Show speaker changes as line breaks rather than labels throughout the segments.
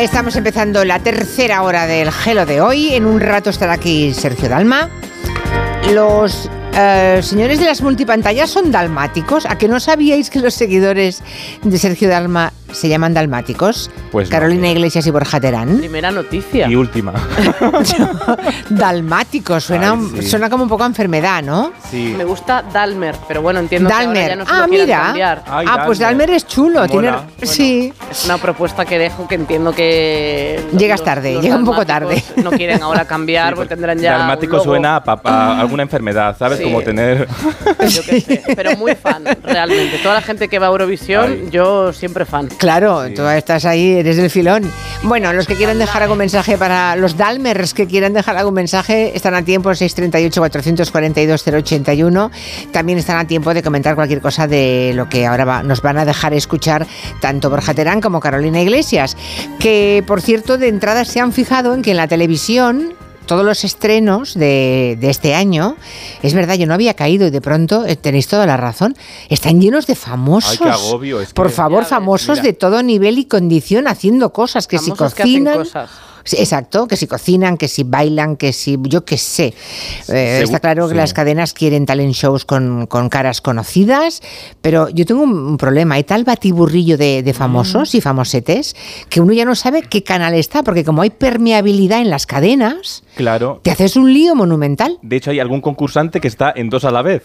Estamos empezando la tercera hora del Gelo de hoy. En un rato estará aquí Sergio Dalma. Los eh, señores de las multipantallas son dalmáticos. ¿A que no sabíais que los seguidores de Sergio Dalma se llaman dalmáticos?
Pues no.
Carolina Iglesias y Borja Terán.
Primera noticia.
Y última.
dalmáticos, suena,
Ay, sí.
suena como un poco a enfermedad, ¿no?
Sí.
Me gusta Dalmer, pero bueno, entiendo que ahora
Dalmer.
ya no se
ah,
lo
mira.
cambiar.
Ay,
ah, pues
Dalmer.
Es chulo. Tiene, sí.
Es una propuesta que dejo que entiendo que...
Llegas tarde, llega un poco
dalmáticos No quieren ahora cambiar
Sí,
porque tendrán ya
Dalmático
un logo.
suena a, pa- a alguna enfermedad, ¿sabes?
Sí.
Como tener.
Yo qué sé, pero muy fan, realmente. Toda la gente que va a Eurovisión,
Ay.
yo siempre fan.
Claro, tú estás ahí, eres del filón. Bueno, los que quieran dejar algún mensaje para los Dalmers que quieran dejar algún mensaje están a tiempo 638-442-081. También están a tiempo de comentar cualquier cosa de lo que ahora va- nos van a dejar escuchar tanto Borja Terán como Carolina Iglesias. Que, por cierto, de entrada se han fijado en que en la televisión todos los estrenos de, de este año, es verdad, yo no había caído y de pronto eh, tenéis toda la razón, están llenos de famosos.
Ay, qué agobio, es
Por
que-
favor,
ves,
famosos
mira.
de todo nivel y condición haciendo cosas que
Famosos
si
que hacen
cocinan.
cosas.
Sí, Exacto, que si cocinan, que si bailan, que si yo qué sé. Eh, está claro que
sí.
las cadenas quieren talent shows con, con caras conocidas, pero yo tengo un, problema. Hay tal batiburrillo de, de famosos y famosetes que uno ya no sabe qué canal está, porque como hay permeabilidad en las cadenas,
Claro.
te haces un lío monumental.
De hecho, hay algún concursante que está en dos a la vez.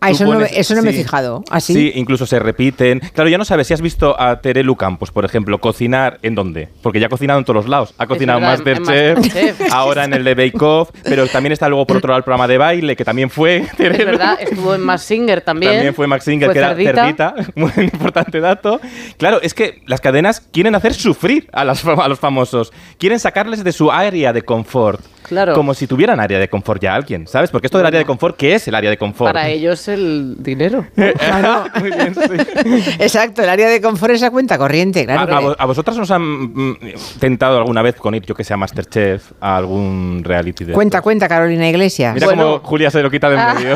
Ah, eso no eso no me he fijado. ¿Ah, sí?
Incluso se repiten. Claro, ya no sabes si has visto a Terelu Campos, por ejemplo, cocinar en dónde. Porque ya ha cocinado en todos los lados. Ha cocinado en
verdad, en- en
Masterchef,
Masterchef.
ahora en el de Bake Off, pero también está luego por otro lado el programa de baile, que también fue
Es
Terelu.
verdad, estuvo en Mass Singer también.
También fue Max Singer,
Fue
que era
Cerdita.
Muy importante dato. Claro, es que las cadenas quieren hacer sufrir a, las a los famosos. Quieren sacarles de su área de confort.
Claro.
Como si tuvieran área de confort ya alguien, ¿sabes? Porque esto del área de confort, ¿qué es el área de confort?
Para ellos el dinero.
Muy bien, sí.
Exacto, el área de confort es la cuenta corriente, claro.
a, vosotras os han mm, tentado alguna vez con ir, yo que sé, a Masterchef, a algún reality de
Cuenta,
estos?
cuenta, Carolina Iglesias.
Mira
Bueno.
cómo Julia se lo quita de en medio.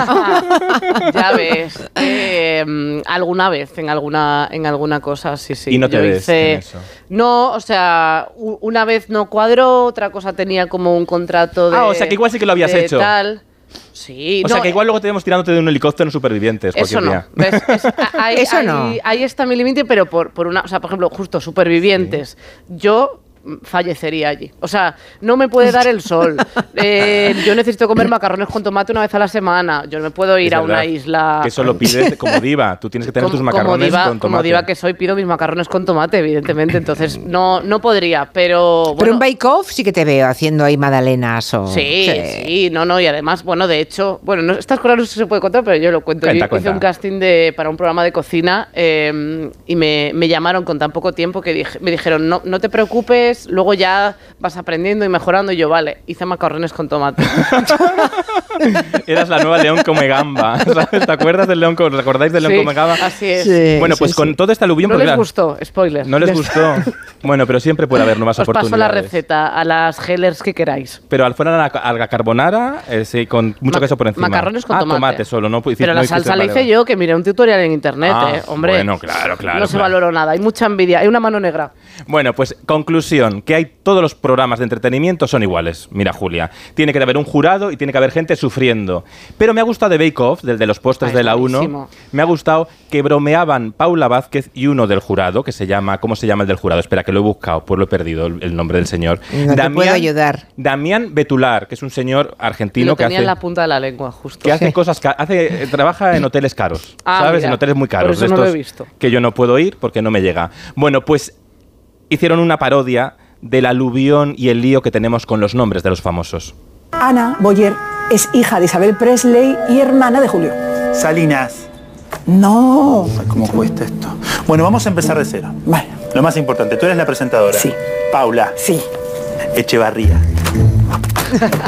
ya ves. Eh, mm, alguna vez, en alguna, en alguna cosa, sí, sí.
Y no te
Yo
ves
hice-
en eso.
No, o sea, una vez no cuadró, otra cosa tenía como un contrato de.
Ah, o sea, que igual sí que lo habías hecho.
Tal. Sí,
o
no,
sea, que igual luego tenemos tirándote de un helicóptero en supervivientes
Eso
cualquier
no. ahí,
Eso
ahí-
no.
ahí está mi límite, pero por, por una. O sea, por ejemplo, justo supervivientes. Yo fallecería allí. O sea, no me puede dar el sol. Eh, yo necesito comer macarrones con tomate una vez a la semana. Yo no me puedo ir
Es
a una isla.
Que eso lo pides como diva. Tú tienes que tener
como,
tus macarrones
como diva,
con tomate.
como diva que soy, pido mis macarrones con tomate, evidentemente. Entonces, no, no podría, pero.
Un Bake Off sí que te veo haciendo ahí magdalenas o...
Sí, sí, no, no, y además, bueno, de hecho, bueno, no, estas cosas no sé si se puede contar, pero yo lo cuento.
Cuenta,
yo
cuenta.
hice un casting de, para un programa de cocina eh, y me, me llamaron con tan poco tiempo que dije- me dijeron, no, no te preocupes, luego ya vas aprendiendo y mejorando. Y yo, vale, hice macarrones con tomate.
Eras la nueva León Come Gamba. ¿sabes? ¿Te acuerdas del León Come ¿Os acordáis del León
Sí,
Come Gamba?
así es.
Sí,
Bueno, pues
sí.
con todo este aluvión...
No
porque
les
claro,
gustó, spoiler.
No les gustó. Bueno, pero siempre puede haber nuevas
Os paso
oportunidades.
la receta a las gellers que queráis.
Pero al fuera la, a la carbonara, eh, sí, con mucho
Ma-
queso por encima.
Macarrones con
ah,
tomate.
solo, no
Pero
no
la salsa la
vale,
hice yo, que miré un tutorial en internet,
Ah,
eh. Hombre,
bueno, claro, claro,
No se valoró nada, hay mucha envidia, hay una mano negra.
Bueno, pues conclusión, que hay todos los programas de entretenimiento son iguales. Mira, Julia, tiene que haber un jurado y tiene que haber gente sufriendo. Pero me ha gustado de Bake Off, del de los postres
Ah,
de la 1,
buenísimo.
me ha gustado que bromeaban Paula Vázquez y uno del jurado, que se llama, ¿cómo se llama el del jurado? Espera, que lo he buscado, pues lo he perdido el, nombre del señor.
No te puedo ayudar.
Damián Betular, que es un señor argentino
lo
que
tenía
hace...
en la punta de la lengua, justo.
que hace cosas hace eh, trabaja en hoteles caros
Ah,
sabes
mira,
en hoteles muy
por
caros
eso
de
no lo he visto.
que yo no puedo ir porque no me llega bueno pues hicieron una parodia del aluvión y el lío que tenemos con los nombres de los famosos
Ana Boyer es hija de Isabel Presley y hermana de Julio.
Salinas.
No.
Ay, ¿Cómo cuesta esto? Bueno, vamos a empezar de cero.
Vale.
Lo más importante, tú eres la presentadora.
Sí.
Paula
Sí.
Echevarría.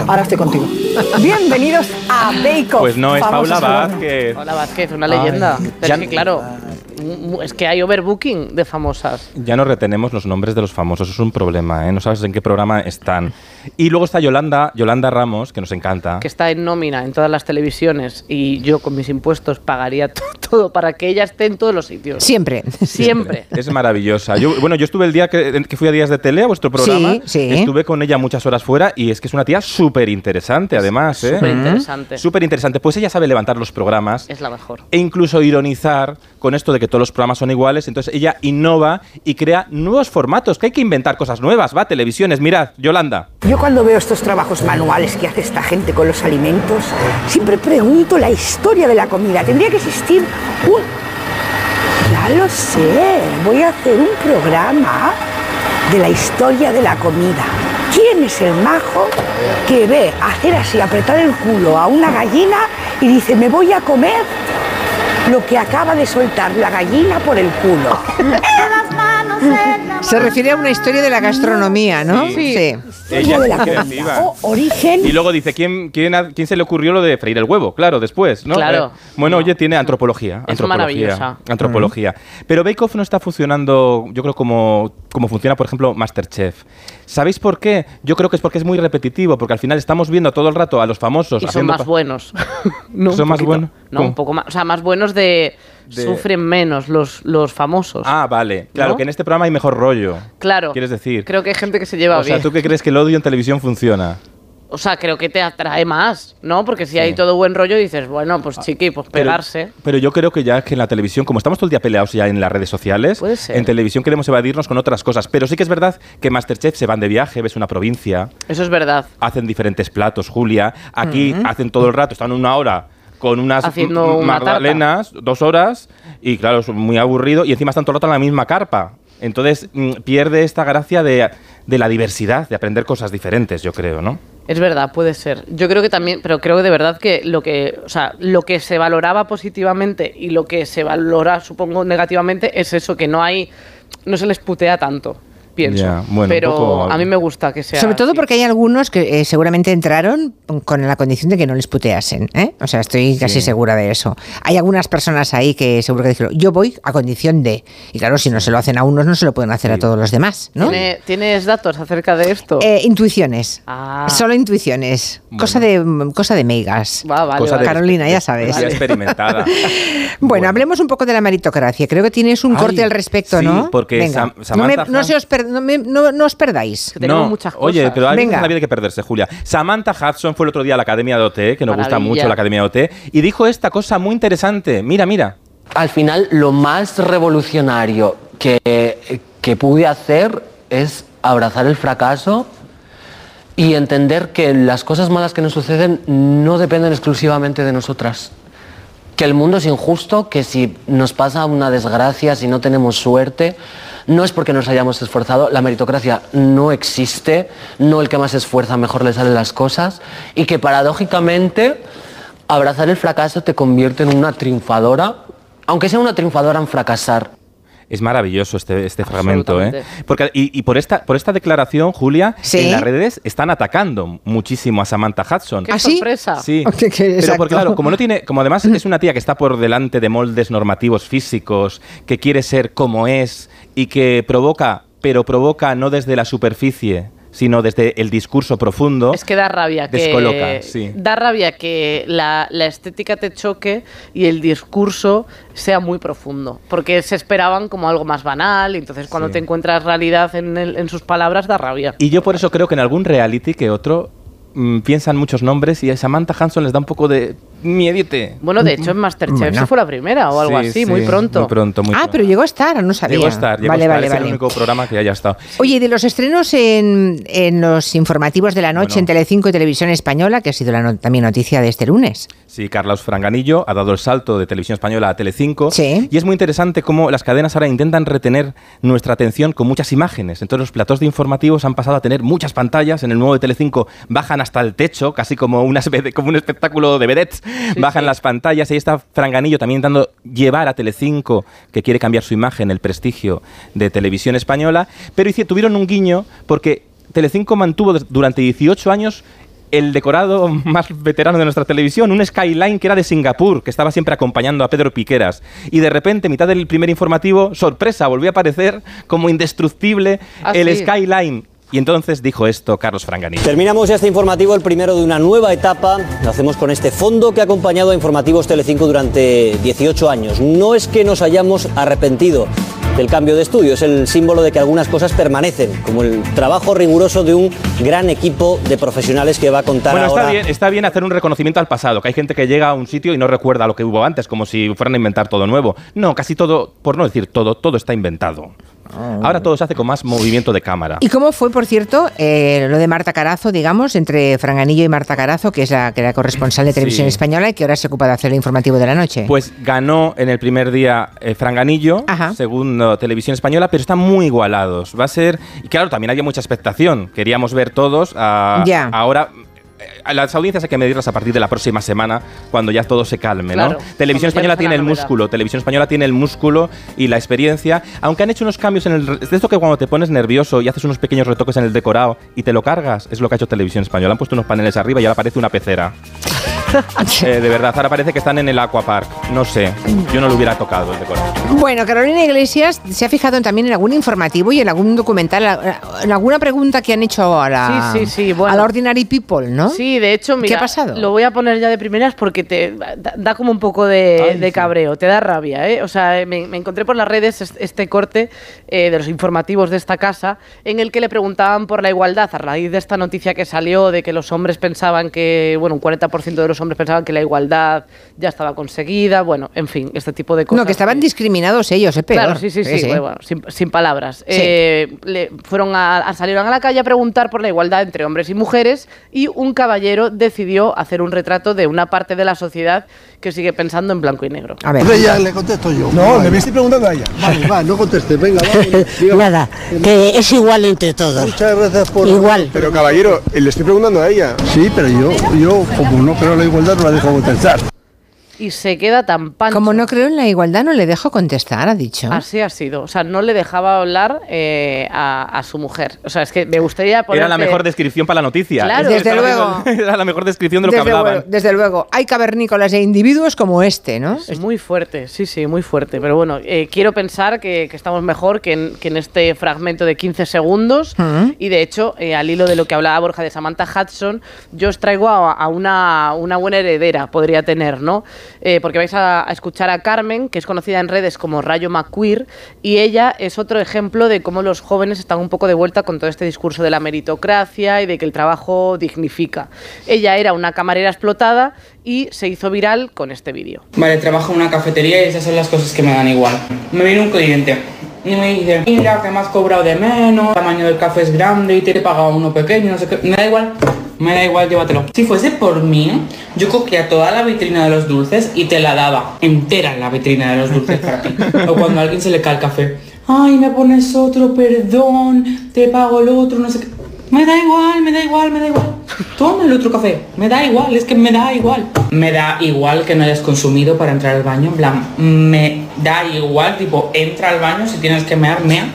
Ahora estoy contigo. Bienvenidos a Bake Off.
pues no es Paula. Vázquez
Hola Vázquez, una leyenda. Pero
ya-
es que claro, Es que hay overbooking de famosas.
Ya no retenemos los nombres de los famosos, es un problema, ¿eh? No sabes en qué programa están. Y luego está Yolanda, Yolanda Ramos, que nos encanta.
que está en nómina en todas las televisiones y yo con mis impuestos pagaría to- todo para que ella esté en todos los sitios.
Siempre.
Siempre.
Es maravillosa. Yo, bueno, yo estuve el día que, que fui a Días de Tele, a vuestro programa.
Sí, sí.
Estuve con ella muchas horas fuera y es que es una tía súper interesante, además. ¿eh?
Súper interesante.
Súper interesante. Pues ella sabe levantar los programas
Es la mejor.
e incluso ironizar con esto de que todos los programas son iguales. Entonces ella innova y crea nuevos formatos, que hay que inventar cosas nuevas. Va, televisiones, mirad, Yolanda.
Yo cuando veo estos trabajos manuales que hace esta gente con los alimentos, siempre pregunto la historia de la comida. Tendría que existir un... Ya lo sé, voy a hacer un programa de la historia de la comida. ¿Quién es el majo que ve hacer así, apretar el culo a una gallina y dice, me voy a comer lo que acaba de soltar la gallina por el culo?
Se refiere a una historia de la gastronomía, ¿no?
Sí.
Sí.
Historia de la
qué
comida.
creativa.
O origen
Y luego dice, ¿quién, quién, quién se le ocurrió lo de freír el huevo? Claro, después, ¿no?
Claro.
Eh, bueno, oye, tiene antropología.
Es
antropología,
maravillosa.
Antropología. Pero Bake Off no está funcionando, yo creo, como, como funciona, por ejemplo, Masterchef. ¿Sabéis por qué? Yo creo que es porque es muy repetitivo, porque al final estamos viendo todo el rato a los famosos
Y son más buenos. no,
¿Son más buenos?
No,
¿Cómo?
un poco más. O sea, más buenos de.
De-
Sufren menos los, los famosos.
Ah, vale. Claro,
¿No?
que en este programa hay mejor rollo.
claro.
¿Quieres decir?
Creo que hay gente que se lleva
o sea,
bien.
¿tú qué crees que el odio en televisión funciona?
O sea, creo que te atrae más, ¿no? Porque si hay todo buen rollo, dices, bueno, pues chiqui, pues pegarse.
Pero, yo creo que ya es que en la televisión, como estamos todo el día peleados ya en las redes sociales,
Puede ser.
en televisión queremos evadirnos con otras cosas. Pero sí que es verdad que Masterchef se van de viaje, ves una provincia,
Eso es verdad.
hacen diferentes platos, Julia. Aquí hacen todo el rato, están una hora con unas
Haciendo una
magdalenas, dos horas, y claro, es muy aburrido, y encima están todo el rato en la misma carpa. Entonces mm, pierde esta gracia de, de la diversidad, de aprender cosas diferentes, yo creo, ¿no?
Es verdad, puede ser. Yo creo que también, pero creo que de verdad que lo que, o sea, lo que se valoraba positivamente y lo que se valora, supongo, negativamente es eso, que no hay, no se les putea tanto, pienso.
Bueno,
pero
poco-
a mí me gusta que sea.
Sobre todo
así.
porque hay algunos que eh, seguramente entraron con la condición de que no les puteasen. ¿eh? O sea, estoy casi segura de eso. Hay algunas personas ahí que seguro que dijeron, yo voy a condición de. Y claro, si no se lo hacen a unos, no se lo pueden hacer a todos los demás, ¿no?
¿Tiene- ¿Tienes datos acerca de esto?
Eh, intuiciones.
Ah.
Solo intuiciones. Cosa de cosa de meigas.
Va, vale,
Cosa
vale.
de-
Carolina, ya sabes.
experimentada.
Bueno, hablemos un poco de la meritocracia. Creo que tienes un
Ay,
corte al respecto,
sí,
¿no?
porque
Venga.
Sam-
no, me- no se os per- no me- no- no os perdáis.
Que tenemos muchas cosas.
Oye, pero alguien
Venga.
en la vida hay que perderse, Julia. Samantha Hudson fue el otro día a la Academia de OT, que nos gusta
Maravilla.
mucho la Academia de OT, y dijo esta cosa muy interesante. Mira, mira.
Al final, lo más revolucionario que, que pude hacer es abrazar el fracaso y entender que las cosas malas que nos suceden no dependen exclusivamente de nosotras. Que el mundo es injusto, que si nos pasa una desgracia, si no tenemos suerte, no es porque nos hayamos esforzado, la meritocracia no existe, no el que más se esfuerza mejor le salen las cosas, y que paradójicamente abrazar el fracaso te convierte en una triunfadora, aunque sea una triunfadora en fracasar.
Es maravilloso este, este fragmento, ¿eh? Porque, y, y por, esta, por esta declaración, Julia,
Sí.
en las redes están atacando muchísimo a Samantha Hudson.
¡Qué
¿Ah,
sorpresa!
Sí, pero porque claro, como no tiene, como además es una tía que está por delante de moldes normativos físicos, que quiere ser como es y que provoca, pero provoca no desde la superficie, sino desde el discurso profundo.
Es que da rabia que
Descoloca, sí.
da rabia que la, la estética te choque y el discurso sea muy profundo, porque se esperaban como algo más banal y entonces cuando
Sí.
te encuentras realidad en, el- en sus palabras da rabia.
Y yo por eso creo que en algún reality que otro mm, piensan muchos nombres y a Samantha Hanson les da un poco de miedite.
Bueno, de hecho en Masterchef
Bueno.
se fue la primera o algo
Sí,
así,
sí,
muy pronto.
Muy pronto, muy
ah,
pronto.
pero llegó a estar, no sabía.
Llegó a estar, llegó
vale,
a estar.
vale,
es el único programa que haya estado.
Oye, y de los estrenos en, en los informativos de la noche
Bueno.
en Telecinco y Televisión Española, que ha sido la no- también noticia de este lunes.
Sí, Carlos Franganillo ha dado el salto de Televisión Española a Telecinco.
Sí.
Y es muy interesante cómo las cadenas ahora intentan retener nuestra atención con muchas imágenes. Entonces los platós de informativos han pasado a tener muchas pantallas. En el nuevo de Telecinco bajan hasta el techo, casi como, una, como un espectáculo de vedettes. Bajan
sí.
las pantallas. Y ahí está Franganillo también intentando llevar a Telecinco, que quiere cambiar su imagen, el prestigio de Televisión Española. Pero tuvieron un guiño porque Telecinco mantuvo durante 18 años el decorado más veterano de nuestra televisión, un skyline que era de Singapur, que estaba siempre acompañando a Pedro Piqueras. Y de repente, mitad del primer informativo, sorpresa, volvió a aparecer como indestructible
Ah,
el
sí.
skyline. Y entonces dijo esto Carlos Franganillo.
Terminamos ya este informativo, el primero de una nueva etapa. Lo hacemos con este fondo que ha acompañado a Informativos Telecinco durante 18 años. No es que nos hayamos arrepentido del cambio de estudio, es el símbolo de que algunas cosas permanecen, como el trabajo riguroso de un gran equipo de profesionales que va a contar
Bueno,
ahora.
está bien, está bien hacer un reconocimiento al pasado, que hay gente que llega a un sitio y no recuerda lo que hubo antes, como si fueran a inventar todo nuevo. No, casi todo, por no decir todo, todo está inventado. Ahora todo se hace con más movimiento de cámara.
¿Y cómo fue, por cierto, eh, lo de Marta Carazo, digamos, entre Franganillo y Marta Carazo, que es la que era corresponsal de televisión
Sí.
española y que ahora se ocupa de hacer el informativo de la noche?
Pues ganó en el primer día eh, Franganillo,
Ajá.
segundo Televisión Española, pero están muy igualados. Va a ser. Y claro, también había mucha expectación. Queríamos ver todos. a-
Ya.
Ahora. A Las audiencias hay que medirlas a partir de la próxima semana, cuando ya todo se calme,
Claro,
¿no? Televisión Española tiene el músculo, Televisión Española tiene el músculo y la experiencia, aunque han hecho unos cambios en el... De esto que cuando te pones nervioso y haces unos pequeños retoques en el decorado y te lo cargas, es lo que ha hecho Televisión Española. Han puesto unos paneles arriba y ahora parece una pecera. Eh, de verdad, ahora parece que están en el Aquapark. No sé, yo no lo hubiera tocado el decorado.
Bueno, Carolina Iglesias se ha fijado también en algún informativo y en algún documental, en alguna pregunta que han hecho a la,
Sí, sí, sí, bueno.
a la Ordinary People, ¿no?
Sí, de hecho, mira,
¿Qué ha pasado?
Lo voy a poner ya de primeras porque te da, da como un poco de,
Ay,
de
sí.
cabreo, te da rabia, ¿eh? O sea, me, me encontré por las redes est- este corte eh, de los informativos de esta casa en el que le preguntaban por la igualdad a raíz de esta noticia que salió de que los hombres pensaban que, bueno, un 40% de los hombres pensaban que la igualdad ya estaba conseguida, bueno, en fin, este tipo de cosas.
No, que estaban
que-
discriminados ellos, es peor.
Claro, sí, sí, sí, bueno, bueno, sin, sin palabras.
Sí.
Eh, le fueron a, a- salieron a la calle a preguntar por la igualdad entre hombres y mujeres y un caballero decidió hacer un retrato de una parte de la sociedad que sigue pensando en blanco y negro.
A ver.
Entonces ya le contesto yo.
No, le estoy preguntando a ella.
Vale, va, no contestes, venga, va.
Nada, que es igual entre todos.
Muchas gracias por...
Igual.
Pero caballero, le estoy preguntando a ella.
Sí, pero yo, yo como no creo en la igualdad, no la dejo contestar.
Y se queda tan pancho.
Como no creo en la igualdad, no le dejo contestar, ha dicho.
Así ha sido. O sea, no le dejaba hablar eh, a, a su mujer. O sea, es que me gustaría poner.
Era la mejor descripción para la noticia.
Claro.
Desde luego.
Era la mejor descripción de lo que
desde,
hablaban.
luego, desde luego, hay cavernícolas e individuos como este, ¿no?
Es muy fuerte, sí, sí, muy fuerte. Pero bueno, eh, quiero pensar que, que estamos mejor que en, que en este fragmento de 15 segundos.
Ujú.
Y de hecho, eh, al hilo de lo que hablaba Borja de Samantha Hudson, yo os traigo a, a una, una buena heredera, podría tener, ¿no? Eh, porque vais a, a escuchar a Carmen, que es conocida en redes como Rayo McQueer, y ella es otro ejemplo de cómo los jóvenes están un poco de vuelta con todo este discurso de la meritocracia y de que el trabajo dignifica. Ella era una camarera explotada y se hizo viral con este vídeo.
Vale, trabajo en una cafetería y esas son las cosas que me dan igual. Me viene un cliente y me dice, mira que me has cobrado de menos, el tamaño del café es grande y te he pagado uno pequeño, no sé qué. Me da igual, me da igual, llévatelo. Si fuese por mí, yo cogía toda la vitrina de los dulces y te la daba entera la vitrina de los dulces para ti. O cuando a alguien se le cae el café, ay, me pones otro, perdón, te pago el otro, no sé qué. Me da igual, me da igual, me da igual. Toma el otro café. Me da igual, es que me da igual. Me da igual que no hayas consumido para entrar al baño. En plan, me da igual, tipo, entra al baño si tienes que mear, mea.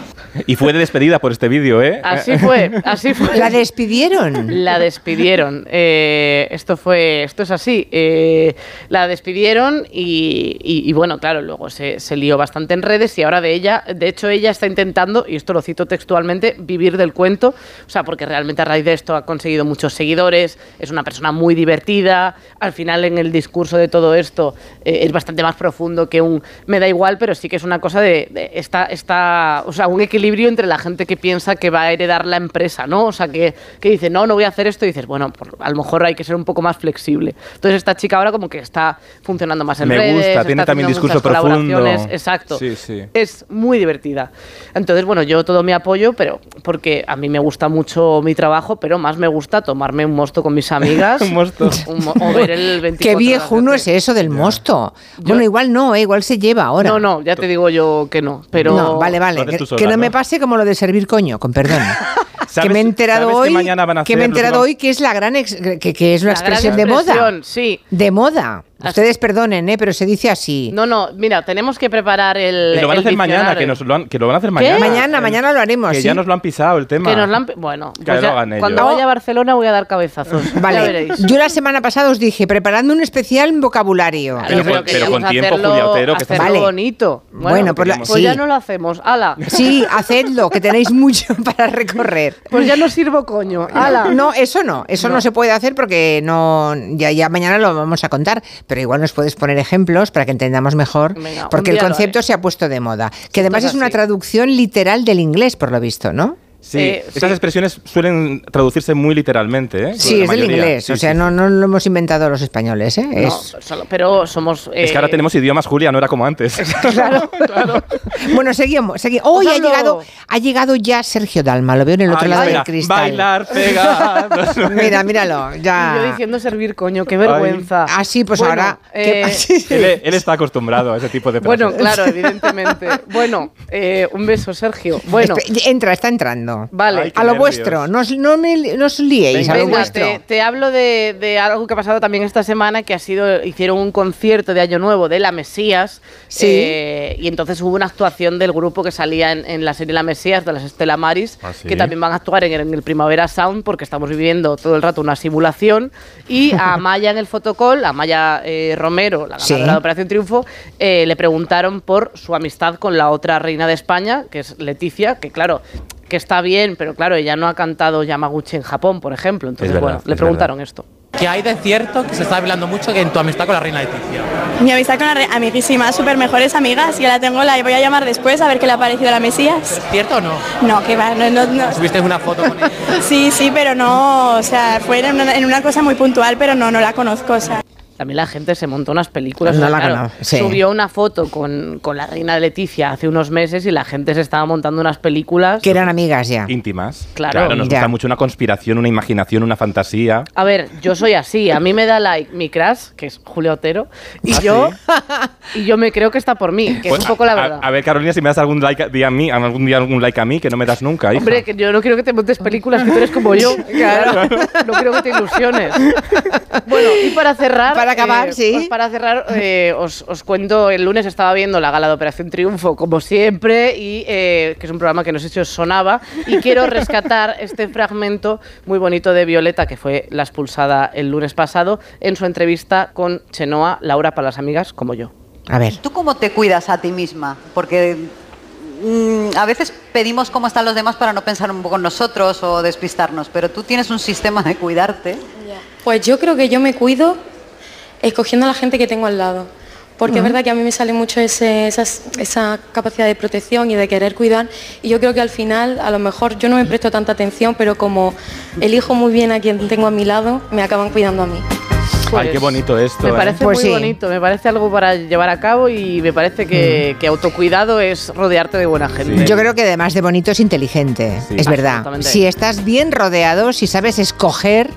Y fue de despedida por este vídeo, ¿eh?
Así fue, así fue.
La despidieron.
La despidieron. Eh, esto fue, esto es así. Eh, la despidieron y, y- y bueno, claro, luego se, se lió bastante en redes y ahora de ella, de hecho ella está intentando, y esto lo cito textualmente, vivir del cuento. O sea, porque realmente a raíz de esto ha conseguido muchos seguidores, es una persona muy divertida. Al final en el discurso de todo esto eh, es bastante más profundo que un me da igual, pero sí que es una cosa de, de esta, esta, o sea, un equilibrio entre la gente que piensa que va a heredar la empresa, ¿no? O sea, que, que dice, no, no voy a hacer esto, y dices, bueno, por- a lo mejor hay que ser un poco más flexible. Entonces esta chica ahora como que está funcionando más en
Me
redes,
gusta,
está
tiene también discurso profundo.
Exacto.
Sí, sí.
Es muy divertida. Entonces, bueno, yo todo mi apoyo, pero porque a mí me gusta mucho mi trabajo, pero más me gusta tomarme un mosto con mis amigas.
Un mosto.
un mo- o ver el 24
Qué viejo
tele.
es eso del mosto. Bueno, igual no, eh, igual se lleva ahora.
No, no, ya te digo yo que no. Pero
No, vale, vale. Que,
sola,
que no, me
¿no?
Pase como lo de servir coño, con perdón. que
¿Sabes-
me he enterado
que
hoy.
mañana van a
que me he enterado hoy que es la gran ex- que, que es una
La
expresión de moda.
Sí.
De moda. Ustedes perdonen, ¿eh? pero se dice así.
No, no, mira, tenemos que preparar el.
Y lo van a hacer mañana, que, nos lo han- que lo van a hacer
¿Qué?
mañana.
Mañana, mañana lo haremos.
Que
sí.
ya nos lo han pisado el tema.
Que nos la han- Bueno,
Que
pues
lo
ya-
hagan ellos.
cuando vaya a Barcelona voy a dar cabezazos. Ya
Vale,
veréis.
yo la semana pasada os dije, preparando un especial vocabulario.
Claro,
Pero con- pero
queríamos
con tiempo,
hacerlo-
Julia Otero, que
Vale.
bonito. Bueno,
Bueno, por la-
pues ya no lo hacemos. ¡Hala!
Sí, hacedlo, que tenéis mucho para recorrer.
Pues ya no sirvo coño. ¡Hala!
No, eso no, eso no. se puede hacer porque no, ya, ya mañana lo vamos a contar, pero igual nos puedes poner ejemplos para que entendamos mejor,
Venga,
porque el concepto se ha puesto de moda, que además es una traducción literal del inglés, por lo visto, ¿no?
Sí,
Eh,
estas
sí.
expresiones suelen traducirse muy literalmente, ¿eh?
Sí, es del inglés,
Sí,
o sea,
sí,
no, no lo hemos inventado los españoles, ¿eh?
No,
Es-
solo- pero somos.
Es que ahora
eh,
tenemos idiomas, Julia, no era como antes.
Claro, claro.
Bueno, seguimos, seguimos. Hoy
Os
ha llegado, ha llegado ya Sergio Dalma, lo veo en el otro
Ay,
lado
espera,
del cristal.
Bailar pegados.
Mira, míralo,
Y yo
ya.
diciendo servir coño, qué vergüenza.
Ah, sí, pues
Bueno,
ahora. ¿qué-
eh,
sí.
él, él está acostumbrado a ese tipo de frases.
Bueno, claro, evidentemente. Bueno, eh, un beso, Sergio. Bueno,
Entra, está entrando.
Vale.
Ay,
A lo
nervios.
vuestro, no os, no me- no os liéis, a lo
Venga,
vuestro.
te, te hablo de, de algo que ha pasado también esta semana, que ha sido, hicieron un concierto de Año Nuevo de La Mesías,
Sí.
eh, y entonces hubo una actuación del grupo que salía en, en la serie La Mesías, de las Estela Maris,
Ah, ¿sí?
que también van a actuar en, en el Primavera Sound, porque estamos viviendo todo el rato una simulación, y a Amaya en el fotocall, a Amaya eh, Romero, la
Sí.
ganadora de Operación Triunfo, eh, le preguntaron por su amistad con la otra reina de España, que es Leticia, que claro, que está bien, pero claro, ella no ha cantado Yamaguchi en Japón, por ejemplo. Entonces,
verdad,
bueno, le preguntaron esto.
Que hay de cierto que se está hablando mucho que en tu amistad con la reina Leticia.
Mi amistad con la re- amiguísima, súper mejores amigas. Ya la tengo, la voy a llamar después a ver qué le ha parecido la Mesías.
¿Es cierto o no?
No, que va, no, no, no.
¿Subiste una foto con ella?
Sí, sí, pero no, o sea, fue en una, en una cosa muy puntual, pero no, no la conozco, o sea.
También la gente se montó unas películas.
No la
claro,
sí.
Subió una foto con, con la reina Leticia hace unos meses y la gente se estaba montando unas películas.
Que eran amigas ya.
Íntimas.
Claro.
nos
Ya.
gusta mucho una conspiración, una imaginación, una fantasía.
A ver, yo soy así. A mí me da like mi crush, que es Julio Otero, y
¿Ah,
yo y yo me creo que está por mí, que
Pues,
es un poco la
a-
verdad.
A, ver, Carolina, si me das algún like a, día a mí, algún día algún like a mí, que no me das nunca, hija.
Hombre, que yo no quiero que te montes películas, que tú eres como yo. Claro. No quiero que te ilusiones. Bueno, y para cerrar.
Para acabar, sí.
pues para cerrar, eh, os, os cuento: el lunes estaba viendo la gala de Operación Triunfo, como siempre, y eh, que es un programa que no sé si os sonaba. Y quiero rescatar este fragmento muy bonito de Violeta, que fue la expulsada el lunes pasado, en su entrevista con Chenoa, Laura para las amigas como yo.
A ver.
¿Tú cómo te cuidas a ti misma? Porque mm, a veces pedimos cómo están los demás para no pensar un poco en nosotros o despistarnos, pero tú tienes un sistema de cuidarte.
Pues yo creo que yo me cuido escogiendo a la gente que tengo al lado. Porque es verdad que a mí me sale mucho ese- esas- esa capacidad de protección y de querer cuidar. Y yo creo que al final, a lo mejor yo no me presto tanta atención, pero como elijo muy bien a quien tengo a mi lado, me acaban cuidando a mí.
Ay, qué bonito esto.
Me
¿eh?
parece
Pues
muy
sí.
bonito, me parece algo para llevar a cabo y me parece que,
Mm.
que autocuidado es rodearte de buena gente.
Yo creo que además de bonito es inteligente,
Sí.
es verdad. Si estás bien rodeado, si sabes escoger,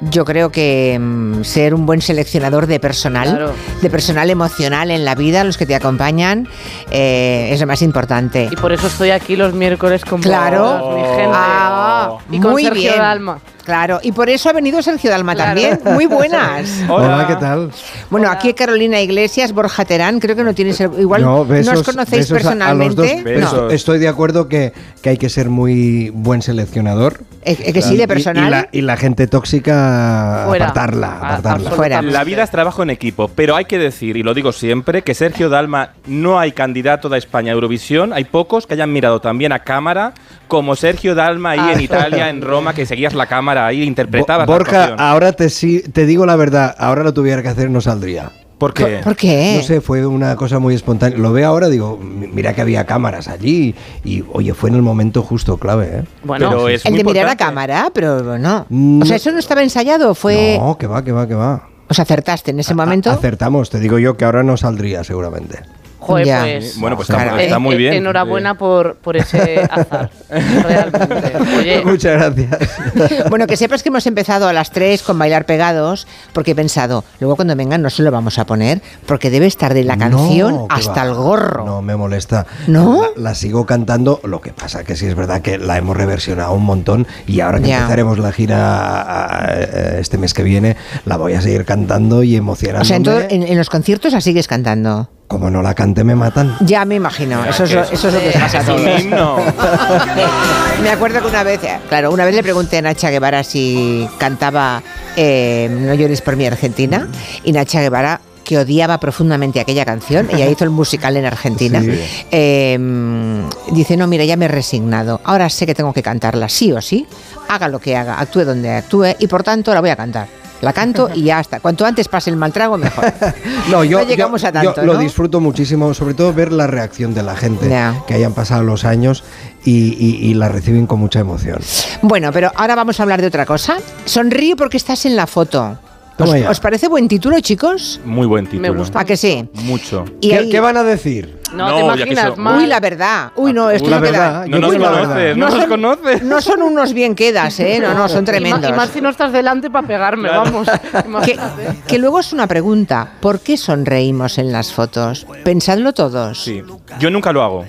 yo creo que mm, ser un buen seleccionador de personal,
Claro.
de personal emocional en la vida, los que te acompañan, eh, es lo más importante.
Y por eso estoy aquí los miércoles con
Claro.
vosotros, mi gente.
Ah,
y con
muy
Sergio
bien.
Dalma.
Claro, y por eso ha venido Sergio Dalma
Claro.
también. Muy buenas.
Hola, ¿qué tal?
Bueno, aquí Carolina Iglesias, Borja Terán, creo que no tienes el- igual no,
besos-
os conocéis
besos a- a los dos.
personalmente.
Besos.
No.
Estoy de acuerdo que, que hay que ser muy buen seleccionador.
Es- es que sí, de
Y-
personal.
Y, la, y la gente tóxica,
Fuera.
apartarla,
A-
apartarla.
absolutamente.
La vida es trabajo en equipo, pero hay que decir, y lo digo siempre, que Sergio Dalma no hay candidato de España a Eurovisión. Hay pocos que hayan mirado también a cámara, como Sergio Dalma ahí
Ah.
en Italia, en Roma, que seguías la cámara ahí e
Bo-
la
Borja, ahora te, sí- te digo la verdad, ahora lo tuviera que hacer no saldría.
¿Por qué?
¿Por qué?
No sé, fue una cosa muy espontánea. Lo veo ahora, digo, mi- mira que había cámaras allí y, oye, fue en el momento justo, clave, ¿eh?
Bueno,
Pero es
El
muy
de mirar a
importante.
cámara, pero no.
No.
O sea, eso no estaba ensayado, fue...
No, que va, que va, que va.
Os acertaste en ese
A-
momento.
Acertamos, te digo yo que ahora no saldría seguramente.
Joder,
Ya.
pues.
Bueno, pues
Claro.
está, está
eh,
muy
eh,
bien.
Enhorabuena por, por ese azar. Realmente. Oye,
Muchas gracias.
Bueno, que sepas que hemos empezado a las 3 con bailar pegados, porque he pensado, luego cuando vengan no se lo vamos a poner, porque debe estar de la canción
No,
hasta
va.
el gorro.
No, me molesta.
¿No?
La, la sigo cantando, lo que pasa que sí es verdad que la hemos reversionado un montón y ahora que
Ya.
empezaremos la gira a- a- este mes que viene, la voy a seguir cantando y emocionándome.
O sea, en, todo- en- en los conciertos la sigues cantando.
Como no la cante me matan.
Ya me imagino, eso es, lo- eso es lo que pasa a todos. Me acuerdo que una vez, claro, una vez le pregunté a Nacha Guevara si cantaba eh, No llores por mi Argentina y Nacha Guevara que odiaba profundamente aquella canción, ella hizo el musical en Argentina,
Sí.
eh, dice, no, mira, ya me he resignado, ahora sé que tengo que cantarla, sí o sí, haga lo que haga, actúe donde actúe y por tanto la voy a cantar. La canto y ya está. Cuanto antes pase el mal trago, mejor.
No, yo,
No llegamos
yo-
a tanto,
yo lo
¿no?
disfruto muchísimo, sobre todo ver la reacción de la gente, que hayan pasado los años y, y- y la reciben con mucha emoción.
Bueno, pero ahora vamos a hablar de otra cosa. Sonríe porque estás en la foto. ¿Os,
Toma ya.
os parece buen título, chicos?
Muy buen título.
gusta.
¿A que sí?
Mucho.
Y
¿Qué,
ahí-
qué van a decir?
no,
No,
te imaginas, mal.
Uy, la verdad. Uy, no, esto
La
no queda-
verdad,
No nos conoces, no
No
nos
son-
conoces.
No son unos bien quedas, ¿eh? No, no, son tremendos.
Y más si no estás delante para pegarme, vamos.
Que, que luego es una pregunta. ¿Por qué sonreímos en las fotos? Pensadlo todos.
Sí. Yo nunca lo hago.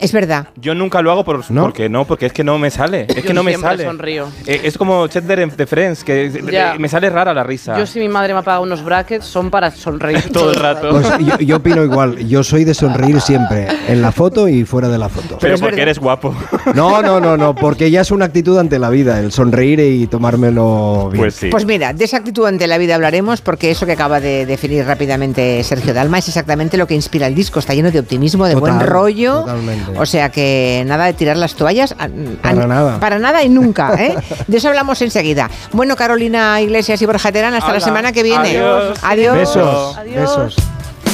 Es verdad.
Yo nunca lo hago por,
¿No?
porque no, porque es que no me sale. Es
Yo
que no me
siempre
sale.
sonrío.
Eh, es como Chandler The Friends, que eh,
Ya.
me sale rara la risa.
Yo si mi madre me ha pagado unos brackets son para sonreír
Todo el rato.
Pues yo, yo opino igual, yo soy de sonreír siempre, en la foto y fuera de la foto.
Pero
es
porque
verdad.
eres guapo.
No, no, no, no, porque ya es una actitud ante la vida, el sonreír y tomármelo bien.
Pues sí.
Pues mira, de esa actitud ante la vida hablaremos porque eso que acaba de definir rápidamente Sergio Dalma es exactamente lo que inspira el disco. Está lleno de optimismo, de buen rollo.
totalmente.
O sea que nada de tirar las toallas. a-
Para
a-
nada.
Para nada y nunca. ¿eh? De eso hablamos enseguida. Bueno, Carolina Iglesias y Borja Terán, hasta la semana que viene.
Adiós.
Adiós.
Besos,
Adiós.
besos.